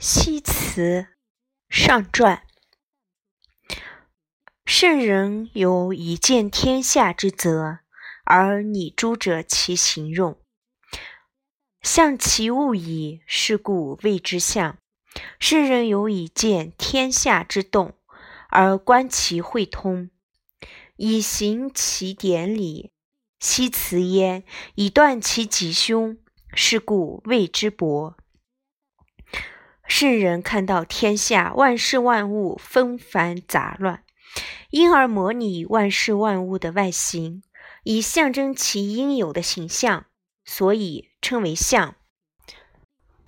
西辞上传，圣人有以见天下之责，而拟诸者其形容。象其物矣，是故谓之象。圣人有以见天下之动，而观其会通，以行其典礼。西辞焉，以断其吉凶，是故谓之博。圣人看到天下万事万物纷繁杂乱，因而模拟万事万物的外形，以象征其应有的形象，所以称为象。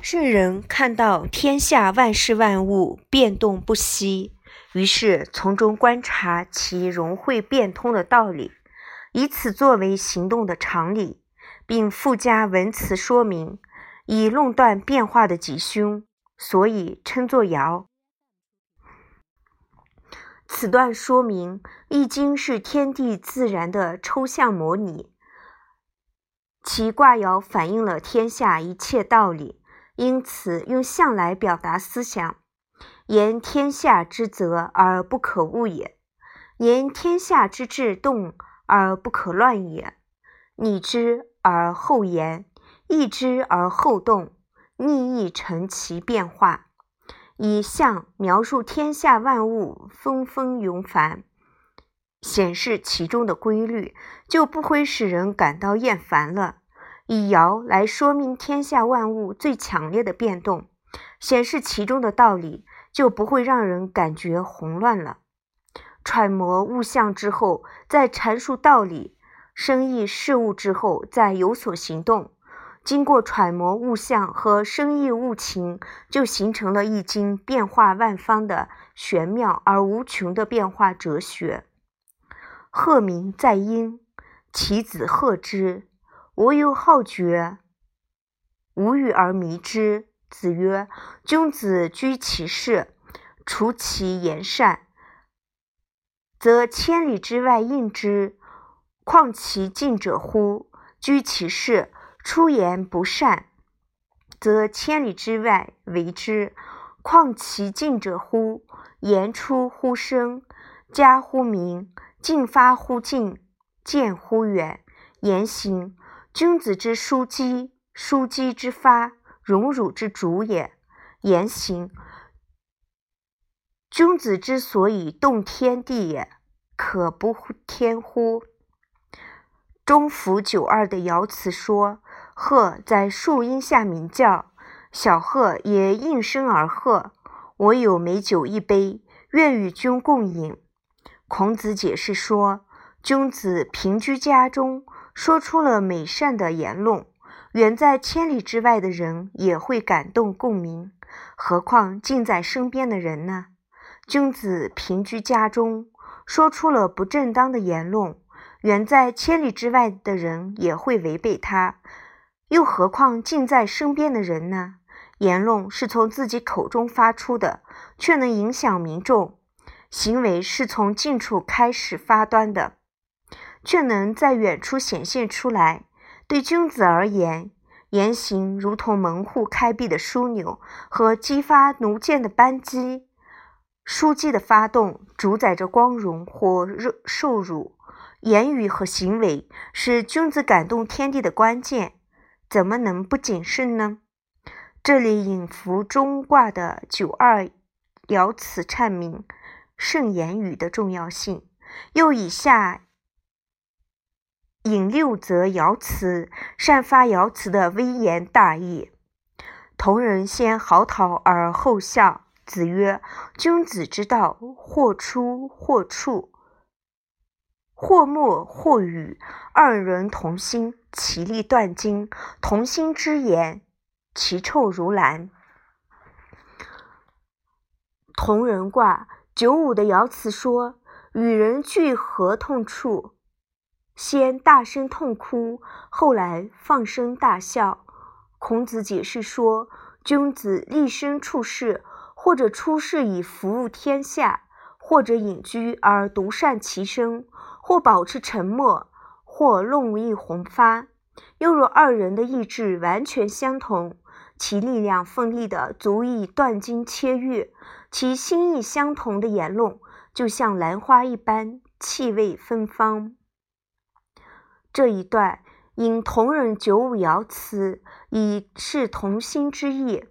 圣人看到天下万事万物变动不息，于是从中观察其融会变通的道理，以此作为行动的常理，并附加文辞说明，以论断变化的吉凶。所以称作爻。此段说明《易经》是天地自然的抽象模拟，其卦爻反映了天下一切道理，因此用象来表达思想。言天下之则而不可误也，言天下之至动而不可乱也。拟之而后言，易之而后动。逆意成其变化，以象描述天下万物纷纷涌繁，显示其中的规律，就不会使人感到厌烦了；以爻来说明天下万物最强烈的变动，显示其中的道理，就不会让人感觉混乱了。揣摩物象之后，再阐述道理；深意事物之后，再有所行动。经过揣摩物象和生意物情，就形成了《易经》变化万方的玄妙而无穷的变化哲学。鹤鸣在阴，其子鹤之。我有好觉，无欲而迷之。子曰：“君子居其室，处其言善，则千里之外应之，况其近者乎？居其室。”出言不善，则千里之外为之；况其近者乎？言出乎声，加乎明，进发乎近，见乎远。言行，君子之枢机，枢机之发，荣辱之主也。言行，君子之所以动天地也，可不天乎？中孚九二的爻辞说。鹤在树荫下鸣叫，小鹤也应声而和。我有美酒一杯，愿与君共饮。孔子解释说，君子平居家中，说出了美善的言论，远在千里之外的人也会感动共鸣，何况近在身边的人呢？君子平居家中，说出了不正当的言论，远在千里之外的人也会违背他。又何况近在身边的人呢？言论是从自己口中发出的，却能影响民众；行为是从近处开始发端的，却能在远处显现出来。对君子而言，言行如同门户开闭的枢纽和激发弩箭的扳机。枢机的发动主宰着光荣或受辱，言语和行为是君子感动天地的关键。怎么能不谨慎呢？这里引符中卦的九二爻辞阐明慎言语的重要性，又以下引六则爻辞善发爻辞的微言大义。同人先嚎啕而后笑。子曰：“君子之道，或出或处，或默或语，二人同心。”其利断金，同心之言，其臭如兰。同人卦九五的爻辞说：“与人聚合痛处，先大声痛哭，后来放声大笑。”孔子解释说：“君子立身处世，或者出世以服务天下，或者隐居而独善其身，或保持沉默。”或论意宏发，又若二人的意志完全相同，其力量奋力的足以断金切玉，其心意相同的言论，就像兰花一般，气味芬芳。这一段因同人九五爻辞，以示同心之意。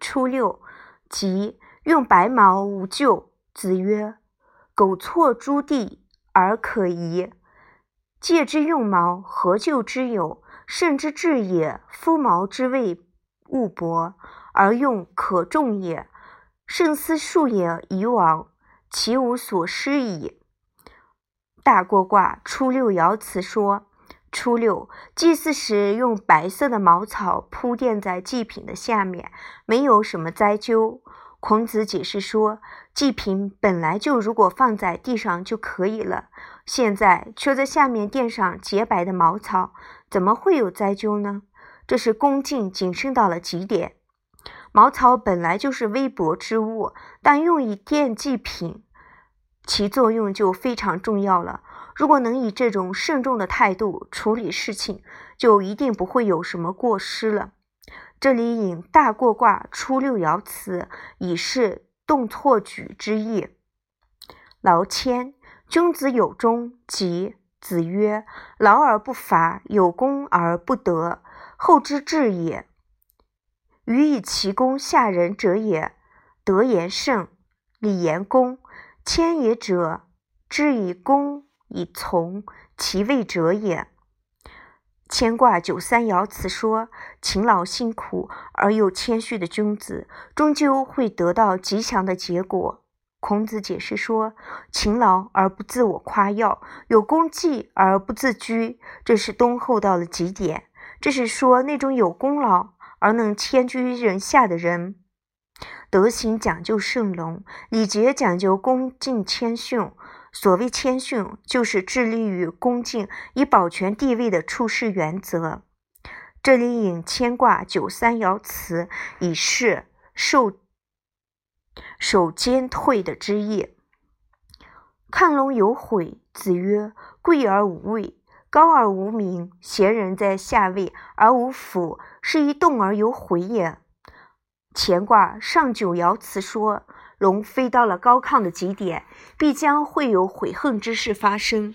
初六，即用白毛无咎。子曰：“苟错诸地而可疑，借之用毛，何咎之有？圣之至也。夫毛之谓物薄，而用可重也。圣思数也以往，其无所失矣。”大过卦初六爻辞说：初六祭祀时用白色的茅草铺垫在祭品的下面，没有什么灾咎。孔子解释说，祭品本来就如果放在地上就可以了，现在却在下面垫上洁白的茅草，怎么会有灾咎呢？这是恭敬谨慎到了极点。茅草本来就是微薄之物，但用以垫祭品。其作用就非常重要了。如果能以这种慎重的态度处理事情，就一定不会有什么过失了。这里引大过卦初六爻辞，以示动错举之意。劳谦，君子有终，即子曰：“劳而不伐，有功而不得，后之至也。予以其功下人者也。德言胜，礼言恭。”谦也者，知以恭以从其位者也。牵挂九三爻辞说：勤劳辛苦而又谦虚的君子，终究会得到吉祥的结果。孔子解释说：勤劳而不自我夸耀，有功绩而不自居，这是敦厚到了极点。这是说那种有功劳而能谦居人下的人。德行讲究圣隆，礼节讲究恭敬谦逊。所谓谦逊，就是致力于恭敬以保全地位的处事原则。这里引牵挂九三爻辞，以示受守兼退的之意。亢龙有悔，子曰：贵而无位，高而无名，贤人在下位而无辅，是以动而有悔也。乾卦上九爻辞说：“龙飞到了高亢的极点，必将会有悔恨之事发生。”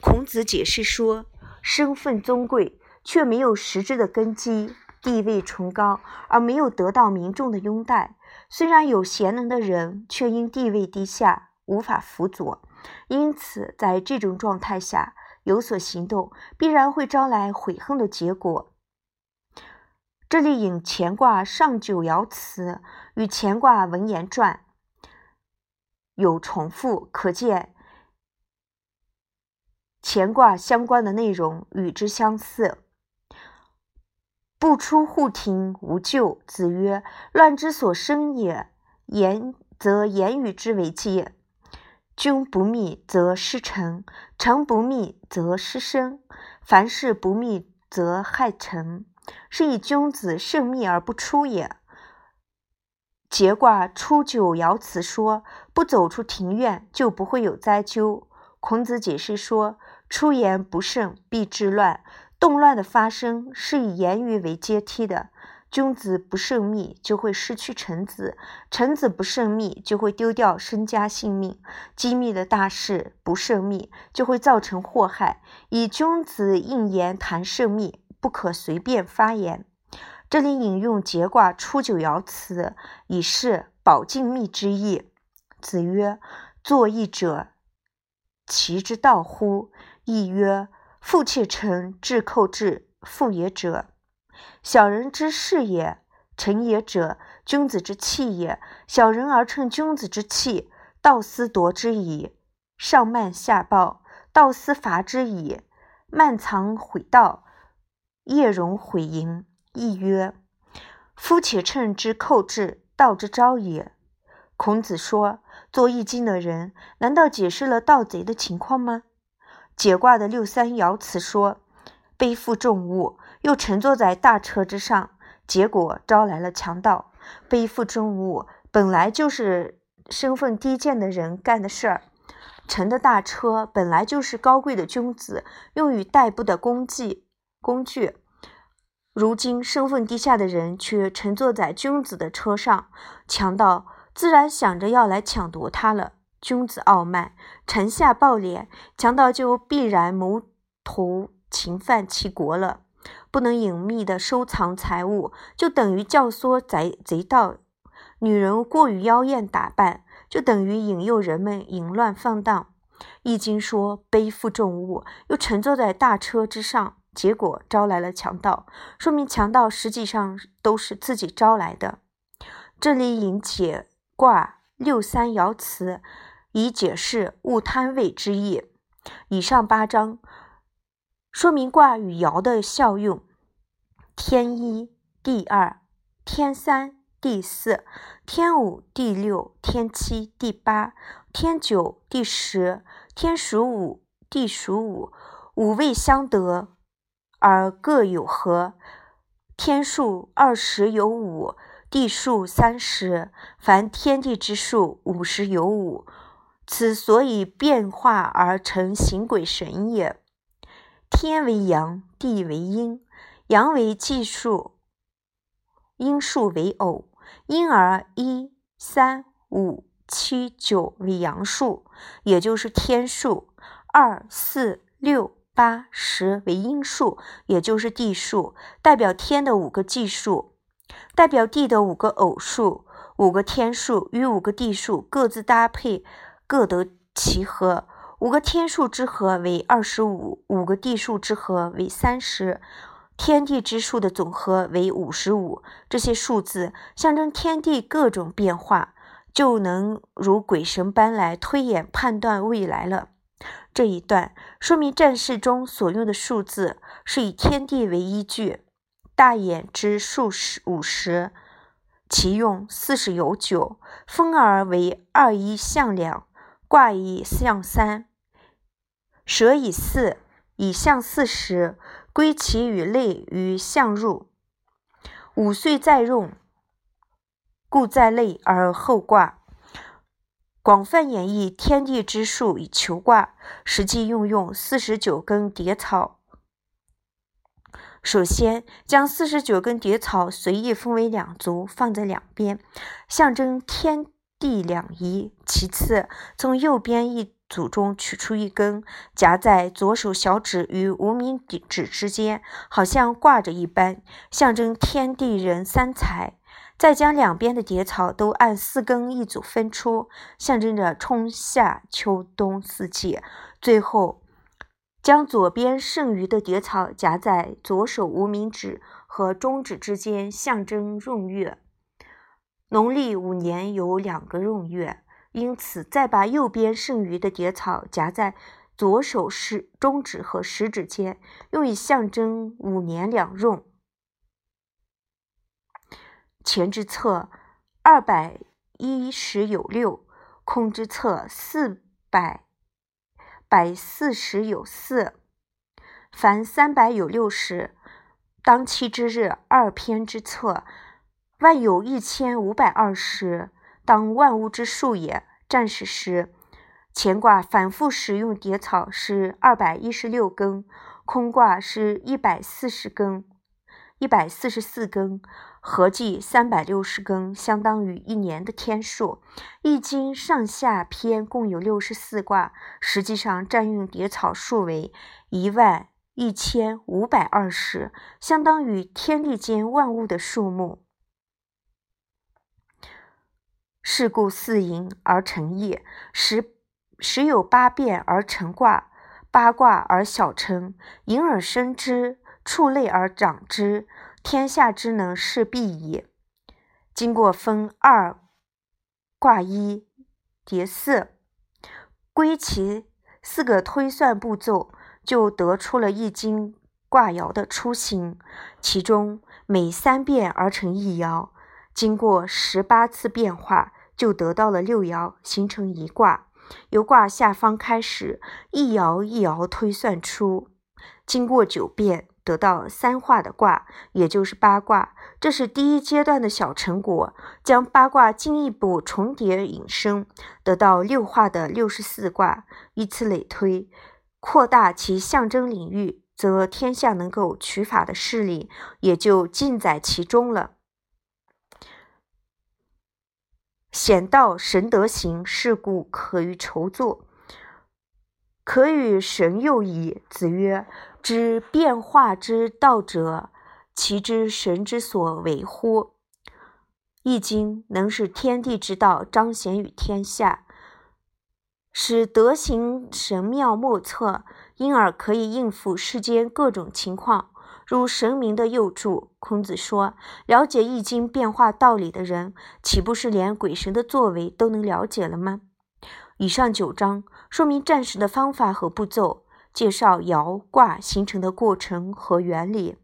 孔子解释说：“身份尊贵却没有实质的根基，地位崇高而没有得到民众的拥戴。虽然有贤能的人，却因地位低下无法辅佐。因此，在这种状态下有所行动，必然会招来悔恨的结果。”这里引乾卦上九爻辞与乾卦文言传有重复，可见乾卦相关的内容与之相似。不出户庭无咎。子曰：“乱之所生也。言则言语之为戒。君不密则失臣，臣不密则失身。凡事不密则害臣。”是以君子慎密而不出也。节卦初九爻辞说：“不走出庭院，就不会有灾咎。”孔子解释说：“出言不慎，必致乱。动乱的发生是以言语为阶梯的。君子不慎密，就会失去臣子；臣子不慎密，就会丢掉身家性命。机密的大事不慎密，就会造成祸害。以君子应言谈慎密。”不可随便发言。这里引用节卦初九爻辞，以示保静密之意。子曰：“作义者，其之道乎？”亦曰：“富且成，至寇至，富也者，小人之事也；成也者，君子之器也。小人而成君子之器，道斯夺之矣。上慢下暴，道斯伐之矣。慢藏毁道。”夜容毁盈，亦曰：“夫且乘之寇至，道之招也。”孔子说：“做易经的人，难道解释了盗贼的情况吗？”解卦的六三爻辞说：“背负重物，又乘坐在大车之上，结果招来了强盗。背负重物本来就是身份低贱的人干的事儿，乘的大车本来就是高贵的君子用于代步的工具。”工具，如今身份低下的人却乘坐在君子的车上，强盗自然想着要来抢夺他了。君子傲慢，臣下暴敛，强盗就必然谋图侵犯其国了。不能隐秘的收藏财物，就等于教唆贼贼盗；女人过于妖艳打扮，就等于引诱人们淫乱放荡。易经说背负重物，又乘坐在大车之上，结果招来了强盗，说明强盗实际上都是自己招来的。这里引解卦六三爻辞，以解释勿贪位之意。以上八章说明卦与爻的效用：天一、地二、天三、地四、天五、地六、天七、地八、天九、地十。天属五，地属五，五位相得而各有合。天数二十有五，地数三十，凡天地之数五十有五。此所以变化而成形鬼神也。天为阳，地为阴，阳为奇数，阴数为偶，因而一三五。七九为阳数，也就是天数；二四六八十为阴数，也就是地数，代表天的五个奇数，代表地的五个偶数。五个天数与五个地数各自搭配，各得其和。五个天数之和为二十五，五个地数之和为三十，天地之数的总和为五十五。这些数字象征天地各种变化。就能如鬼神般来推演判断未来了。这一段说明战事中所用的数字是以天地为依据。大衍之数十五十，其用四十有九。分而为二一象两，卦以象三，蛇以四，以象四十，归其与类于象入。五岁再用。故在内而后卦，广泛演绎天地之术以求卦，实际运用四十九根蝶草。首先，将四十九根蝶草随意分为两组，放在两边，象征天地两仪。其次，从右边一组中取出一根，夹在左手小指与无名指之间，好像挂着一般，象征天地人三才。再将两边的蝶草都按四根一组分出，象征着春夏秋冬四季。最后，将左边剩余的叠草夹在左手无名指和中指之间，象征闰月。农历五年有两个闰月，因此再把右边剩余的蝶草夹在左手食中指和食指间，用以象征五年两闰。前之侧二百一十有六，空之侧四百百四十有四。凡三百有六十，当期之日二篇之策，万有一千五百二十，当万物之数也。战时时，乾卦反复使用叠草是二百一十六根，空卦是一百四十根，一百四十四根。合计三百六十根，相当于一年的天数。易经上下篇共有六十四卦，实际上占用叠草数为一万一千五百二十，相当于天地间万物的数目。是故四淫而成业，十十有八变而成卦，八卦而小成，隐而生之，畜类而长之。天下之能事必矣。经过分二卦一叠四，归其四个推算步骤，就得出了易经卦爻的雏形。其中每三变而成一爻，经过十八次变化，就得到了六爻，形成一卦。由卦下方开始，一爻一爻推算出，经过九变。得到三化的卦，也就是八卦，这是第一阶段的小成果。将八卦进一步重叠引申，得到六化的六十四卦，以此类推，扩大其象征领域，则天下能够取法的势力也就尽在其中了。显道神德行，是故可与筹作，可与神佑矣。子曰：“知变化之道者，其知神之所为乎？”《易经》能使天地之道彰显于天下，使德行神妙莫测，因而可以应付世间各种情况。如神明的佑助，孔子说：“了解易经变化道理的人，岂不是连鬼神的作为都能了解了吗？”以上九章说明战时的方法和步骤，介绍爻卦形成的过程和原理。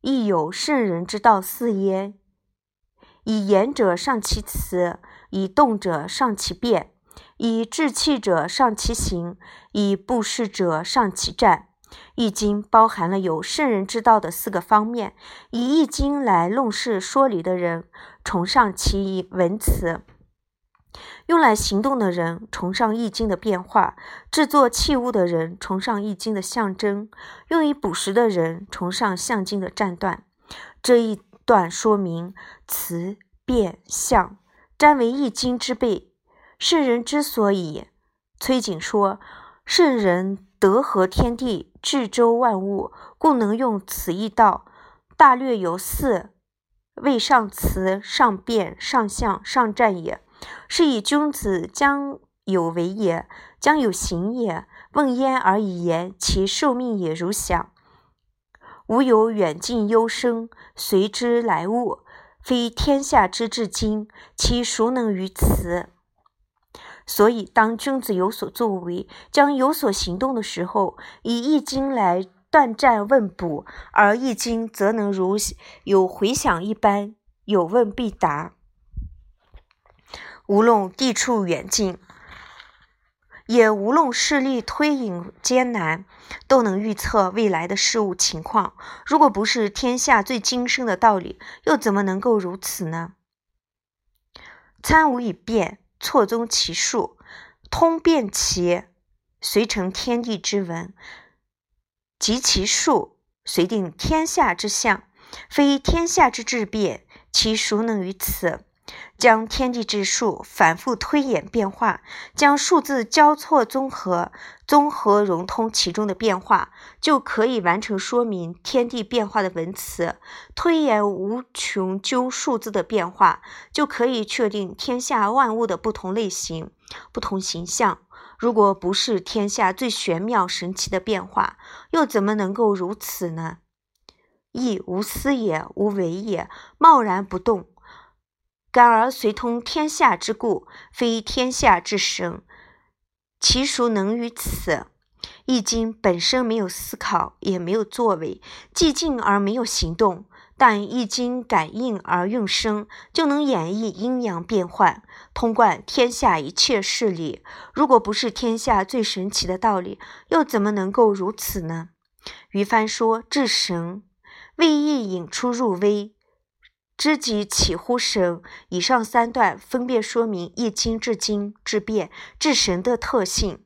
亦有圣人之道四焉：以言者上其辞，以动者上其变，以志气者上其行，以布施者上其战。易经包含了有圣人之道的四个方面。以易经来论事说理的人，崇尚其文辞；用来行动的人，崇尚易经的变化；制作器物的人，崇尚易经的象征；用于捕食的人，崇尚象经的战断。这一段说明辞、变、象，占为易经之备。圣人之所以，崔景说，圣人。德合天地，治周万物，故能用此一道。大略有四：位上辞，上变，上象，上战也。是以君子将有为也，将有行也。问焉而已言，其受命也如响。吾有远近幽深，随之来物，非天下之至今，其孰能于此？所以，当君子有所作为，将有所行动的时候，以易经来断战问卜，而易经则能如有回响一般，有问必答。无论地处远近，也无论势力推引艰难，都能预测未来的事物情况。如果不是天下最精深的道理，又怎么能够如此呢？参无以变。错综其数，通变其随成天地之文；及其数，随定天下之象。非天下之至变，其孰能于此？将天地之数反复推演变化，将数字交错综合，综合融通其中的变化，就可以完成说明天地变化的文词。推演无穷究数字的变化，就可以确定天下万物的不同类型、不同形象。如果不是天下最玄妙神奇的变化，又怎么能够如此呢？亦无思也，无为也，贸然不动。感而随通天下之故，非天下之神，其孰能于此？易经本身没有思考，也没有作为，寂静而没有行动。但易经感应而用声，就能演绎阴阳变幻，通贯天下一切事理。如果不是天下最神奇的道理，又怎么能够如此呢？于帆说：“至神，为易引出入微。”知己起乎神。以上三段分别说明易经至精至变至神的特性。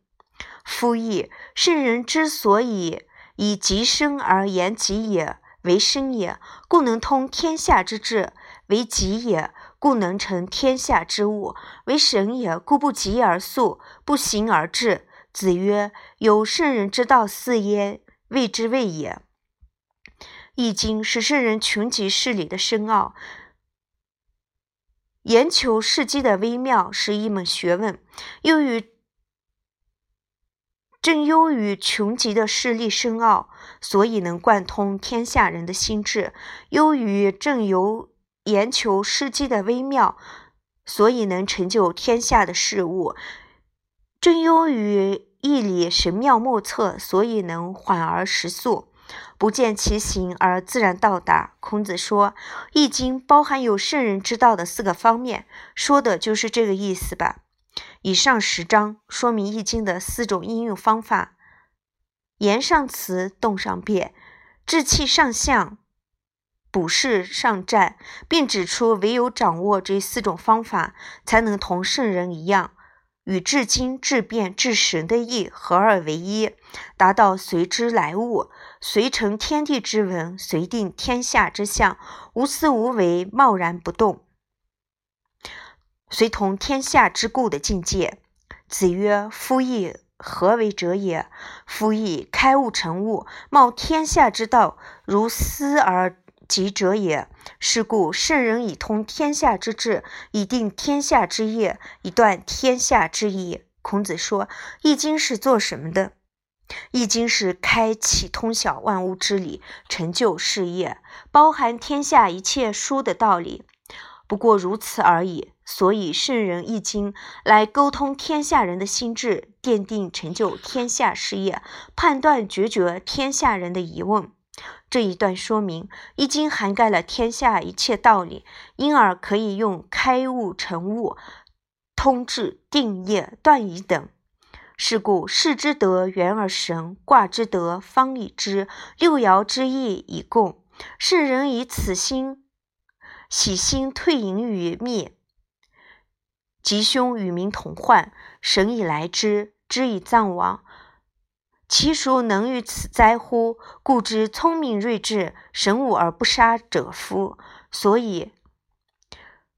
夫易，圣人之所以以极生而言极也，为生也，故能通天下之志；为极也，故能成天下之物；为神也，故不急而速，不行而至。子曰：“有圣人之道四焉，谓之谓也。”易经是圣人穷极事理的深奥，研求事机的微妙，是一门学问。又与正优于穷极的事力深奥，所以能贯通天下人的心智；优于正由研求事机的微妙，所以能成就天下的事物；正优于义理神妙莫测，所以能缓而时速。不见其形而自然到达。孔子说，《易经》包含有圣人之道的四个方面，说的就是这个意思吧。以上十章说明《易经》的四种应用方法：言上辞，动上变，志气上象，卜筮上战，并指出唯有掌握这四种方法，才能同圣人一样。与至精、至变、至神的意合二为一，达到随之来物，随成天地之文，随定天下之象，无私无为，贸然不动，随同天下之故的境界。子曰：“夫亦何为者也？夫亦开物成物，冒天下之道，如斯而及者也。是故圣人以通天下之志，以定天下之业，以断天下之义。”孔子说，《易经》是做什么的？《易经》是开启通晓万物之理，成就事业，包含天下一切书的道理。不过如此而已。所以圣人《易经》来沟通天下人的心智，奠定成就天下事业，判断决绝天下人的疑问。这一段说明，《易经》涵盖了天下一切道理，因而可以用开悟成悟。通智、定业、断疑等。是故，士之德圆而神，卦之德方以之，六爻之意以共。圣人以此心喜心退隐于灭，吉凶与民同患。神以来之，知以葬亡。其孰能御此灾乎？故知聪明睿智，神武而不杀者夫。所以。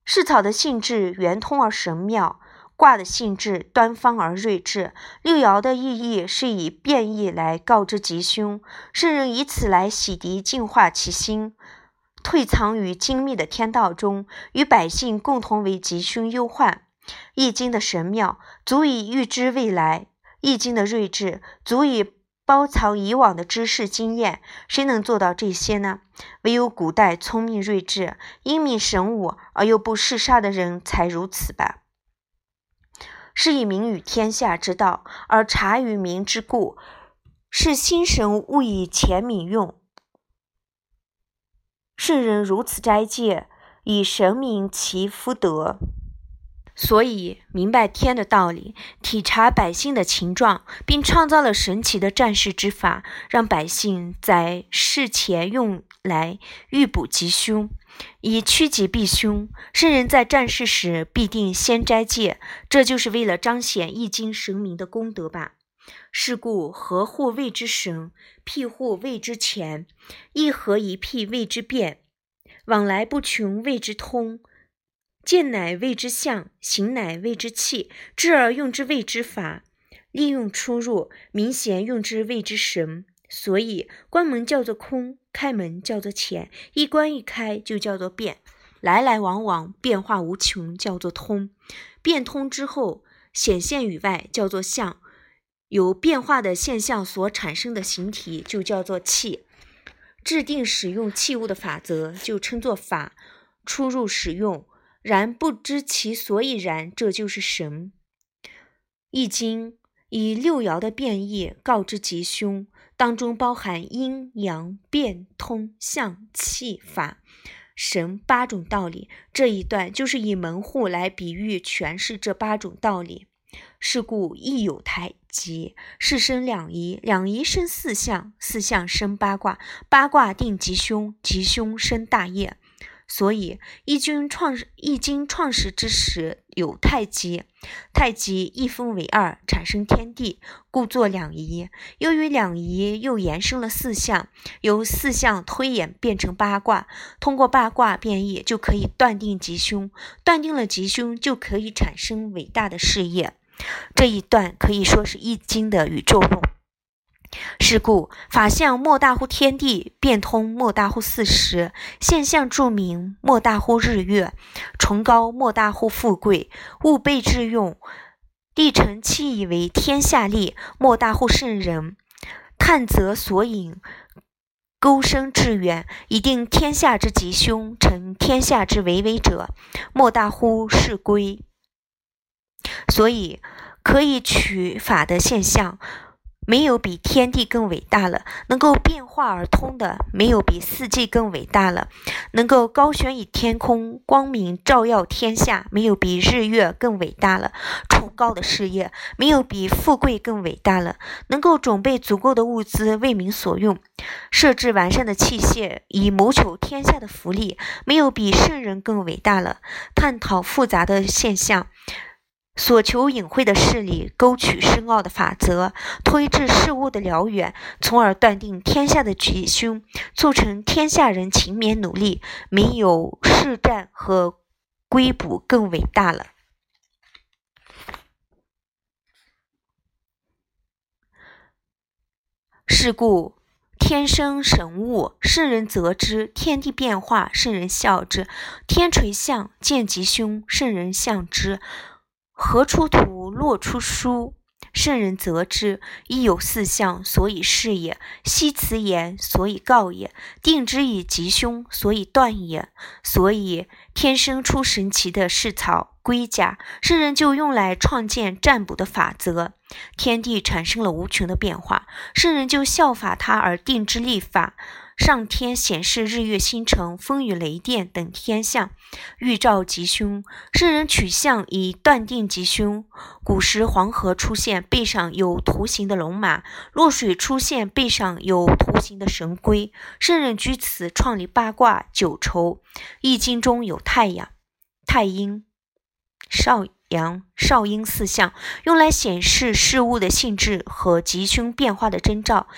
世草的性质圆通而神妙，卦的性质端方而睿智，六爻的意义是以变异来告知吉凶，圣人以此来洗涤净化其心，退藏于精密的天道中，与百姓共同为吉凶忧患。易经的神妙足以预知未来，易经的睿智足以。包藏以往的知识经验，谁能做到这些呢？唯有古代聪明睿智、英明神武而又不嗜杀的人才如此吧。是以民与天下之道，而察于民之故，是心神勿以钱民用。圣人如此斋戒，以神明其福德。所以明白天的道理，体察百姓的情状，并创造了神奇的战士之法，让百姓在事前用来预卜吉凶，以趋吉避凶。圣人在战事时必定先斋戒，这就是为了彰显易经神明的功德吧。是故合户谓之神，辟户谓之乾，一合一辟谓之变，往来不穷谓之通。见乃谓之象，行乃谓之气，知而用之谓之法，利用出入，明贤用之谓之神。所以关门叫做空，开门叫做乾，一关一开就叫做变，来来往往变化无穷叫做通，变通之后显现于外叫做象，由变化的现象所产生的形体就叫做气，制定使用器物的法则就称作法，出入使用。然不知其所以然，这就是神。易经以六爻的变异告知吉凶，当中包含阴阳变通象气法神八种道理。这一段就是以门户来比喻诠释这八种道理。是故亦有太极，是生两仪，两仪生四象，四象生八卦，八卦定吉凶，吉凶生大业。所以，《易经》创《易经》创始之时有太极，太极一分为二，产生天地，故作两仪。由于两仪又延伸了四象，由四象推演变成八卦，通过八卦变异就可以断定吉凶，断定了吉凶就可以产生伟大的事业。这一段可以说是《易经》的宇宙论。是故法相莫大乎天地，变通莫大乎四时，现象著名莫大乎日月，崇高莫大乎富贵，物备之用，地成气以为天下利，莫大乎圣人。探则所引，钩深致远，以定天下之吉凶，成天下之为为者，莫大乎是归。所以可以取法的现象。没有比天地更伟大了，能够变化而通的；没有比四季更伟大了，能够高悬于天空，光明照耀天下；没有比日月更伟大了，崇高的事业；没有比富贵更伟大了，能够准备足够的物资为民所用，设置完善的器械以谋求天下的福利；没有比圣人更伟大了，探讨复杂的现象。所求隐晦的事理，勾取深奥的法则，推至事物的辽远，从而断定天下的吉凶，促成天下人勤勉努力，没有试战和归卜更伟大了。是故，天生神物，圣人则之；天地变化，圣人笑之；天垂象，见吉凶，圣人象之。何出图，洛出书，圣人则之。亦有四象，所以是也；悉辞言，所以告也；定之以吉凶，所以断也。所以天生出神奇的饰草龟甲，圣人就用来创建占卜的法则。天地产生了无穷的变化，圣人就效法他而定之立法。上天显示日月星辰、风雨雷电等天象，预兆吉凶。圣人取象以断定吉凶。古时黄河出现背上有图形的龙马，洛水出现背上有图形的神龟。圣人据此创立八卦、九畴。易经中有太阳、太阴、少阳、少阴四象，用来显示事物的性质和吉凶变化的征兆。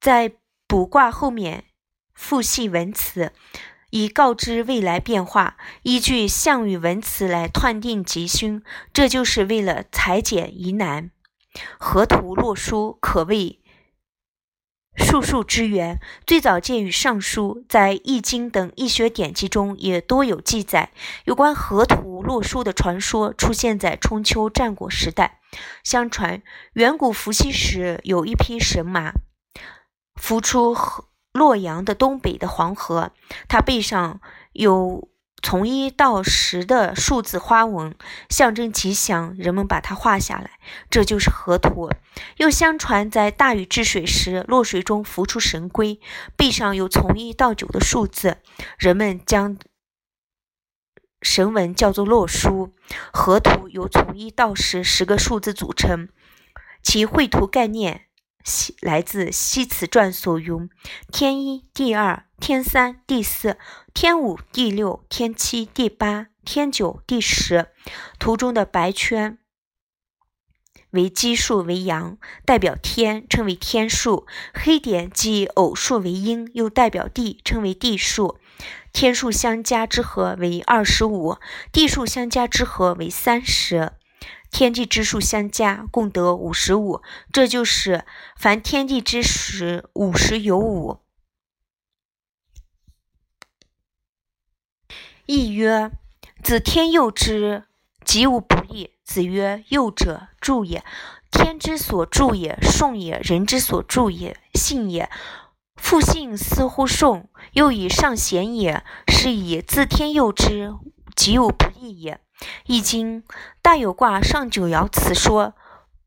在卜卦后面。复系文辞，以告知未来变化；依据象与文辞来断定吉凶，这就是为了裁剪疑难。河图洛书可谓术数之源，最早见于《尚书》，在《易经》等易学典籍中也多有记载。有关河图洛书的传说出现在春秋战国时代。相传，远古伏羲时有一匹神马，浮出河。洛阳的东北的黄河，它背上有从一到十的数字花纹，象征吉祥，人们把它画下来，这就是河图。又相传，在大禹治水时，洛水中浮出神龟，背上有从一到九的数字，人们将神文叫做洛书。河图由从一到十十个数字组成，其绘图概念。西来自西辞传所云：天一、地二、天三、地四、天五、第六、天七、第八、天九、第十。图中的白圈为奇数为阳，代表天，称为天数；黑点即偶数为阴，又代表地，称为地数。天数相加之和为二十五，地数相加之和为三十。天地之数相加，共得五十五。这就是凡天地之时，五十有五。亦曰：子天佑之，吉无不利。子曰：佑者，助也。天之所助也，顺也；人之所助也，信也。复信似乎顺，又以上贤也，是以自天佑之，吉无不利也。易经大有卦上九爻辞说：“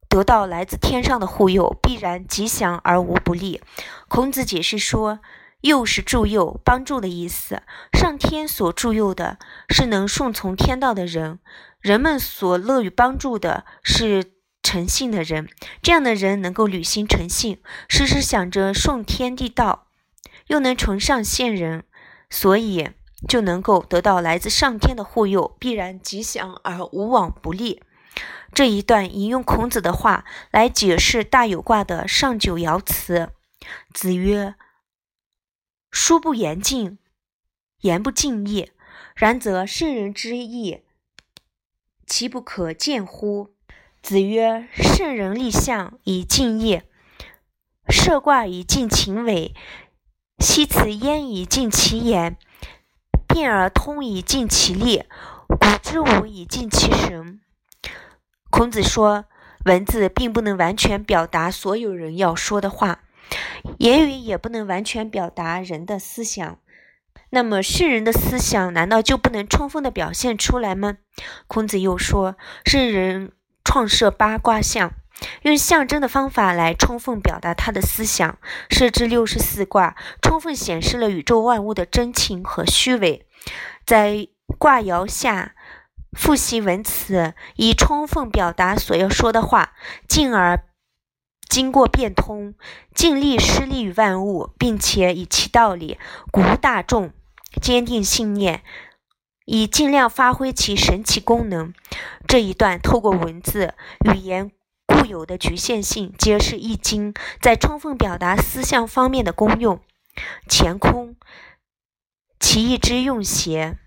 得到来自天上的护佑，必然吉祥而无不利。”孔子解释说：“佑是助佑、帮助的意思。上天所助佑的是能顺从天道的人，人们所乐于帮助的是诚信的人。这样的人能够履行诚信，时时想着顺天地道，又能崇尚先人，所以。”就能够得到来自上天的护佑，必然吉祥而无往不利。这一段引用孔子的话来解释大有卦的上九爻辞。子曰：“书不言尽，言不尽意。然则圣人之意，其不可见乎？”子曰：“圣人立象以尽意，设卦以尽情伪，析辞焉以尽其言。”变而通以尽其力，古之武以尽其神。孔子说，文字并不能完全表达所有人要说的话，言语也不能完全表达人的思想。那么，圣人的思想难道就不能充分的表现出来吗？孔子又说，圣人创设八卦象。用象征的方法来充分表达他的思想，设置六十四卦，充分显示了宇宙万物的真情和虚伪。在卦爻下复习文辞，以充分表达所要说的话，进而经过变通，尽力施力于万物，并且以其道理鼓舞大众，坚定信念，以尽量发挥其神奇功能。这一段透过文字语言有的局限性，揭示《易经》在充分表达思想方面的功用。乾空，其意之用邪？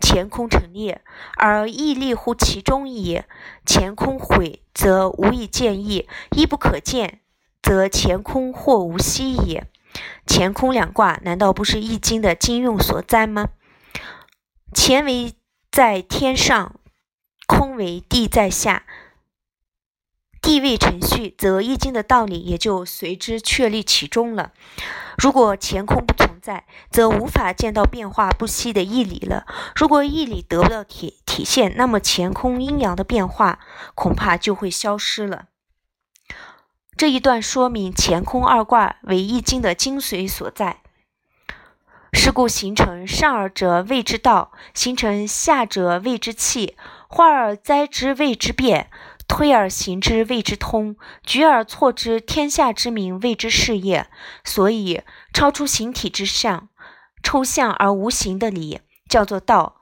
乾空成列，而义立乎其中矣。乾空毁，则无以见义；义不可见，则乾空或无息也。乾空两卦，难道不是《易经》的经用所在吗？乾为在天上，空为地在下，地位程序，则《易经》的道理也就随之确立其中了。如果乾空不存在，则无法见到变化不息的义理了。如果义理得不到体体现，那么乾空阴阳的变化恐怕就会消失了。这一段说明乾空二卦为易经的精髓所在。是故形成上而者谓之道，形成下者谓之气。化而灾之谓之变，推而行之谓之通，举而错之，天下之名谓之事业。所以，超出形体之上、抽象而无形的理，叫做道；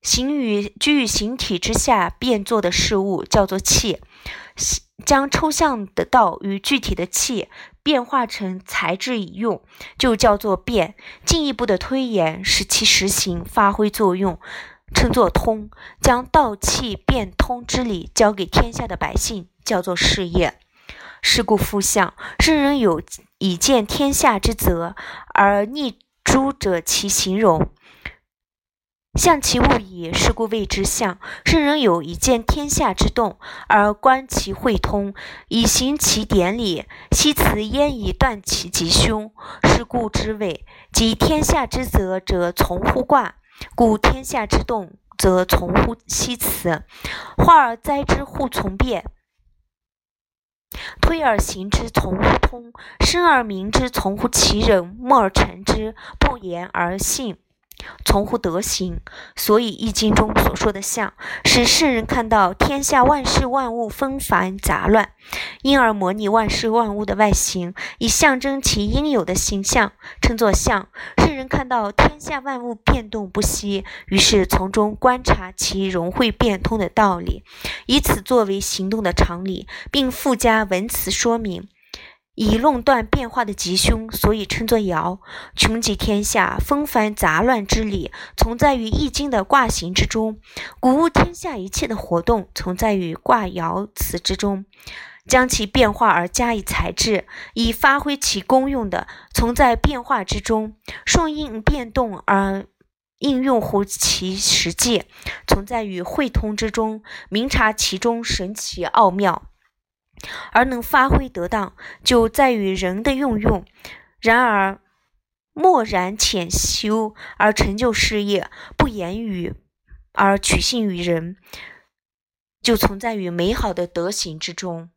形与居于形体之下变作的事物，叫做气。将抽象的道与具体的气变化成材质以用，就叫做变。进一步的推演，使其实行发挥作用，称作通。将道气变通之理交给天下的百姓，叫做事业。是故复相，圣人有以见天下之责，而逆诸者其形容。象其物矣，是故谓之象。圣人有以见天下之动，而观其会通，以行其典礼。悉辞焉以断其吉凶？是故之谓：即天下之责者，从乎卦；故天下之动，则从乎其辞。化而载之，互从变；推而行之，从乎通；生而明之，从乎其人；默而成之，不言而信。从乎德行，所以《易经》中所说的“象”，使世人看到天下万事万物纷繁杂乱，因而模拟万事万物的外形，以象征其应有的形象，称作“象”。世人看到天下万物变动不息，于是从中观察其融会变通的道理，以此作为行动的常理，并附加文辞说明。以论断变化的吉凶，所以称作爻。穷极天下纷繁杂乱之理，存在于易经的卦形之中；古物天下一切的活动，存在于卦爻辞之中。将其变化而加以裁制，以发挥其功用的，存在变化之中；顺应变动而应用乎其实际，存在于会通之中。明察其中神奇奥妙。而能发挥得当，就在于人的运用。然而，默然潜修而成就事业，不言语而取信于人，就存在于美好的德行之中。